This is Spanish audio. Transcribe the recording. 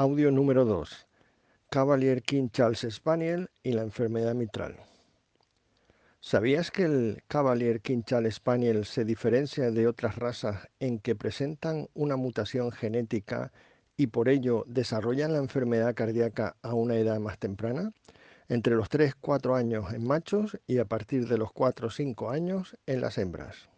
Audio número 2. Cavalier King Charles Spaniel y la enfermedad mitral. ¿Sabías que el Cavalier King Charles Spaniel se diferencia de otras razas en que presentan una mutación genética y por ello desarrollan la enfermedad cardíaca a una edad más temprana? Entre los 3-4 años en machos y a partir de los 4-5 años en las hembras.